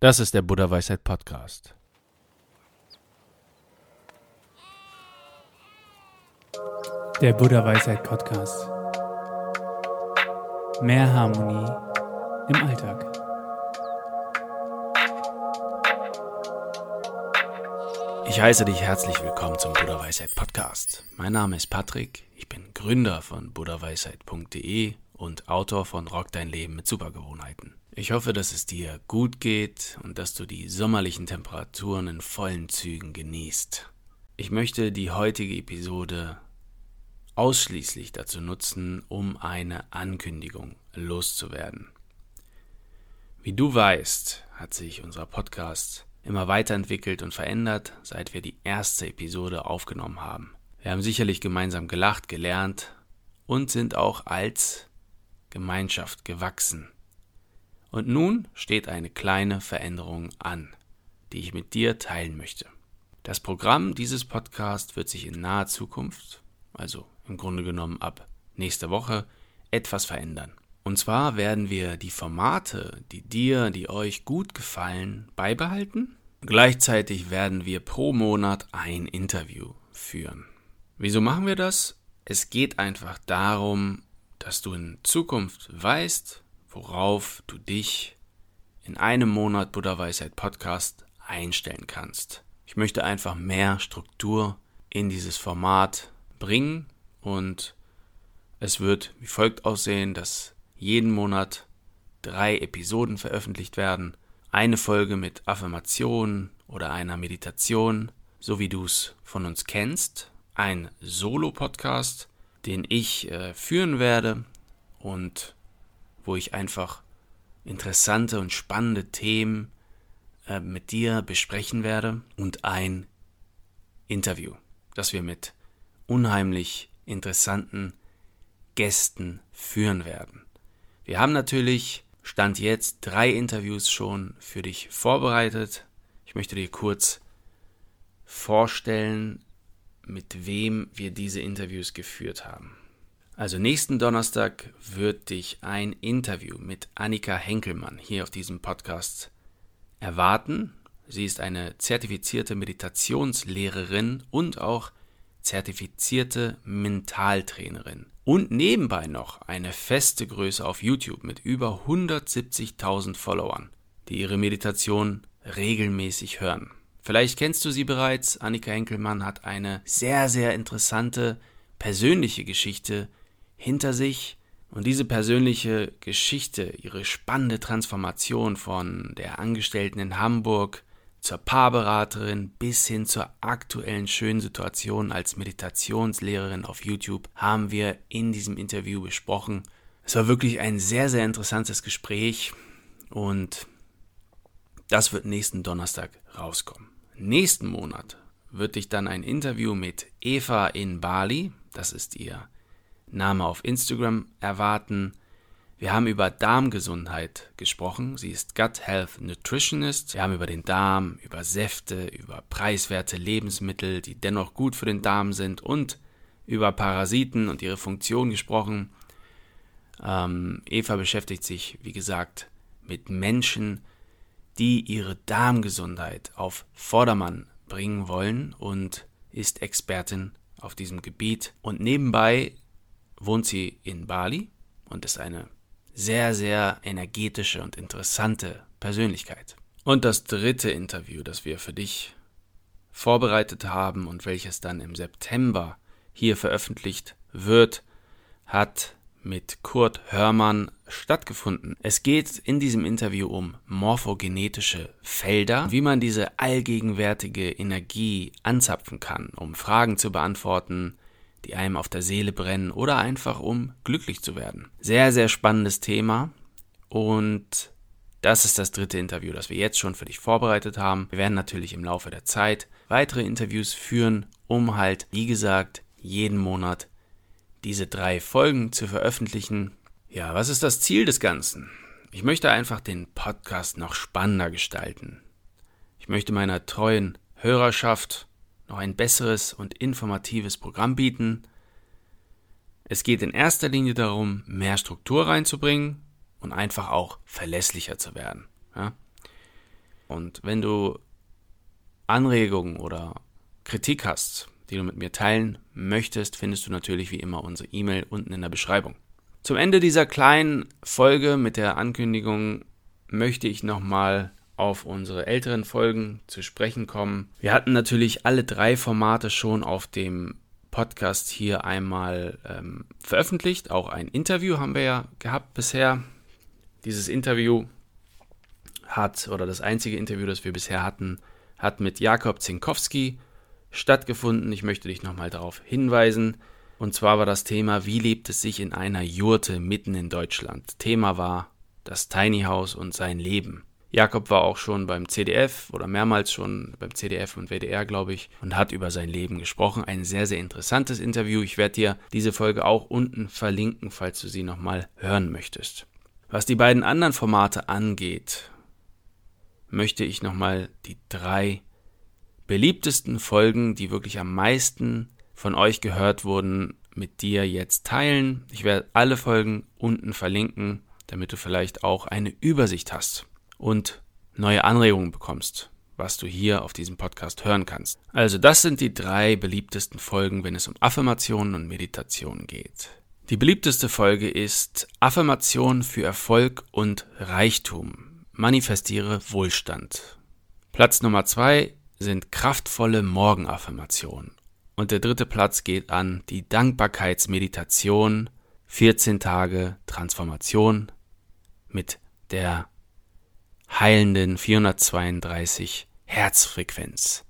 Das ist der Buddha Weisheit Podcast. Der Buddha Weisheit Podcast. Mehr Harmonie im Alltag. Ich heiße dich herzlich willkommen zum Buddha Weisheit Podcast. Mein Name ist Patrick, ich bin Gründer von buddhaweisheit.de und Autor von Rock dein Leben mit Supergewohnheiten. Ich hoffe, dass es dir gut geht und dass du die sommerlichen Temperaturen in vollen Zügen genießt. Ich möchte die heutige Episode ausschließlich dazu nutzen, um eine Ankündigung loszuwerden. Wie du weißt, hat sich unser Podcast immer weiterentwickelt und verändert, seit wir die erste Episode aufgenommen haben. Wir haben sicherlich gemeinsam gelacht, gelernt und sind auch als Gemeinschaft gewachsen. Und nun steht eine kleine Veränderung an, die ich mit dir teilen möchte. Das Programm dieses Podcasts wird sich in naher Zukunft, also im Grunde genommen ab nächster Woche, etwas verändern. Und zwar werden wir die Formate, die dir, die euch gut gefallen, beibehalten. Gleichzeitig werden wir pro Monat ein Interview führen. Wieso machen wir das? Es geht einfach darum, dass du in Zukunft weißt, worauf du dich in einem Monat Buddha Weisheit Podcast einstellen kannst. Ich möchte einfach mehr Struktur in dieses Format bringen und es wird wie folgt aussehen, dass jeden Monat drei Episoden veröffentlicht werden, eine Folge mit Affirmationen oder einer Meditation, so wie du es von uns kennst, ein Solo-Podcast, den ich äh, führen werde und wo ich einfach interessante und spannende Themen äh, mit dir besprechen werde und ein Interview, das wir mit unheimlich interessanten Gästen führen werden. Wir haben natürlich Stand jetzt drei Interviews schon für dich vorbereitet. Ich möchte dir kurz vorstellen, mit wem wir diese Interviews geführt haben. Also nächsten Donnerstag wird dich ein Interview mit Annika Henkelmann hier auf diesem Podcast erwarten. Sie ist eine zertifizierte Meditationslehrerin und auch zertifizierte Mentaltrainerin. Und nebenbei noch eine feste Größe auf YouTube mit über 170.000 Followern, die ihre Meditation regelmäßig hören. Vielleicht kennst du sie bereits. Annika Henkelmann hat eine sehr, sehr interessante persönliche Geschichte hinter sich und diese persönliche Geschichte, ihre spannende Transformation von der Angestellten in Hamburg zur Paarberaterin bis hin zur aktuellen schönen Situation als Meditationslehrerin auf YouTube haben wir in diesem Interview besprochen. Es war wirklich ein sehr, sehr interessantes Gespräch und das wird nächsten Donnerstag rauskommen. Nächsten Monat wird dich dann ein Interview mit Eva in Bali, das ist ihr Name auf Instagram erwarten. Wir haben über Darmgesundheit gesprochen. Sie ist Gut Health Nutritionist. Wir haben über den Darm, über Säfte, über preiswerte Lebensmittel, die dennoch gut für den Darm sind und über Parasiten und ihre Funktion gesprochen. Ähm, Eva beschäftigt sich, wie gesagt, mit Menschen, die ihre Darmgesundheit auf Vordermann bringen wollen und ist Expertin auf diesem Gebiet. Und nebenbei wohnt sie in Bali und ist eine sehr, sehr energetische und interessante Persönlichkeit. Und das dritte Interview, das wir für dich vorbereitet haben und welches dann im September hier veröffentlicht wird, hat mit Kurt Hörmann stattgefunden. Es geht in diesem Interview um morphogenetische Felder, wie man diese allgegenwärtige Energie anzapfen kann, um Fragen zu beantworten, die einem auf der Seele brennen oder einfach um glücklich zu werden. Sehr, sehr spannendes Thema und das ist das dritte Interview, das wir jetzt schon für dich vorbereitet haben. Wir werden natürlich im Laufe der Zeit weitere Interviews führen, um halt, wie gesagt, jeden Monat diese drei Folgen zu veröffentlichen. Ja, was ist das Ziel des Ganzen? Ich möchte einfach den Podcast noch spannender gestalten. Ich möchte meiner treuen Hörerschaft noch ein besseres und informatives Programm bieten. Es geht in erster Linie darum, mehr Struktur reinzubringen und einfach auch verlässlicher zu werden. Ja? Und wenn du Anregungen oder Kritik hast, die du mit mir teilen möchtest, findest du natürlich wie immer unsere E-Mail unten in der Beschreibung. Zum Ende dieser kleinen Folge mit der Ankündigung möchte ich nochmal auf unsere älteren Folgen zu sprechen kommen. Wir hatten natürlich alle drei Formate schon auf dem Podcast hier einmal ähm, veröffentlicht. Auch ein Interview haben wir ja gehabt bisher. Dieses Interview hat, oder das einzige Interview, das wir bisher hatten, hat mit Jakob Zinkowski stattgefunden. Ich möchte dich nochmal darauf hinweisen. Und zwar war das Thema, wie lebt es sich in einer Jurte mitten in Deutschland. Thema war das Tiny House und sein Leben. Jakob war auch schon beim CDF oder mehrmals schon beim CDF und WDR, glaube ich, und hat über sein Leben gesprochen. Ein sehr, sehr interessantes Interview. Ich werde dir diese Folge auch unten verlinken, falls du sie nochmal hören möchtest. Was die beiden anderen Formate angeht, möchte ich nochmal die drei beliebtesten Folgen, die wirklich am meisten von euch gehört wurden, mit dir jetzt teilen. Ich werde alle Folgen unten verlinken, damit du vielleicht auch eine Übersicht hast und neue Anregungen bekommst, was du hier auf diesem Podcast hören kannst. Also das sind die drei beliebtesten Folgen, wenn es um Affirmationen und Meditation geht. Die beliebteste Folge ist Affirmation für Erfolg und Reichtum. Manifestiere Wohlstand. Platz Nummer zwei sind kraftvolle Morgenaffirmationen. Und der dritte Platz geht an die Dankbarkeitsmeditation 14 Tage Transformation mit der heilenden 432 Herzfrequenz.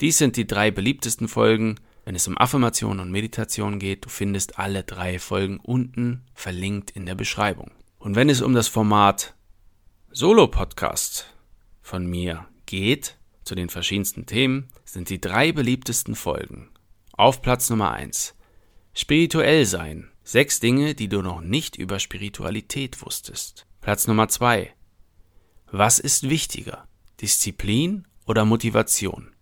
Dies sind die drei beliebtesten Folgen, wenn es um Affirmation und Meditation geht. Du findest alle drei Folgen unten verlinkt in der Beschreibung. Und wenn es um das Format Solo-Podcast von mir geht, zu den verschiedensten Themen, sind die drei beliebtesten Folgen. Auf Platz Nummer eins Spirituell sein. Sechs Dinge, die du noch nicht über Spiritualität wusstest. Platz Nummer zwei was ist wichtiger? Disziplin oder Motivation?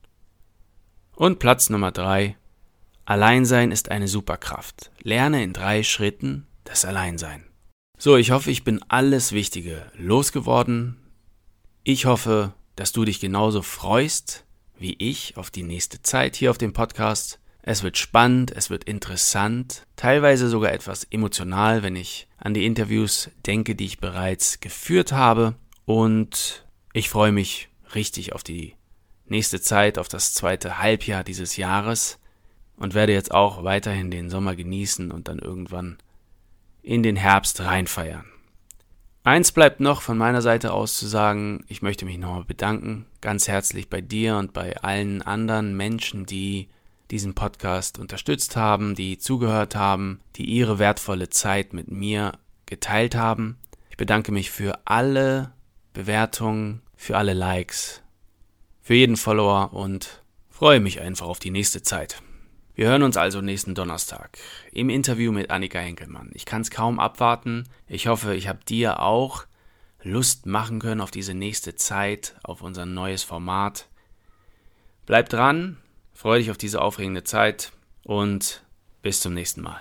Und Platz Nummer drei. Alleinsein ist eine Superkraft. Lerne in drei Schritten das Alleinsein. So, ich hoffe, ich bin alles Wichtige losgeworden. Ich hoffe, dass du dich genauso freust wie ich auf die nächste Zeit hier auf dem Podcast. Es wird spannend, es wird interessant, teilweise sogar etwas emotional, wenn ich an die Interviews denke, die ich bereits geführt habe. Und ich freue mich richtig auf die nächste Zeit, auf das zweite Halbjahr dieses Jahres und werde jetzt auch weiterhin den Sommer genießen und dann irgendwann in den Herbst reinfeiern. Eins bleibt noch von meiner Seite aus zu sagen, ich möchte mich nochmal bedanken, ganz herzlich bei dir und bei allen anderen Menschen, die diesen Podcast unterstützt haben, die zugehört haben, die ihre wertvolle Zeit mit mir geteilt haben. Ich bedanke mich für alle Bewertungen, für alle Likes, für jeden Follower und freue mich einfach auf die nächste Zeit. Wir hören uns also nächsten Donnerstag im Interview mit Annika Henkelmann. Ich kann es kaum abwarten. Ich hoffe, ich habe dir auch Lust machen können auf diese nächste Zeit, auf unser neues Format. Bleib dran, freue dich auf diese aufregende Zeit und bis zum nächsten Mal.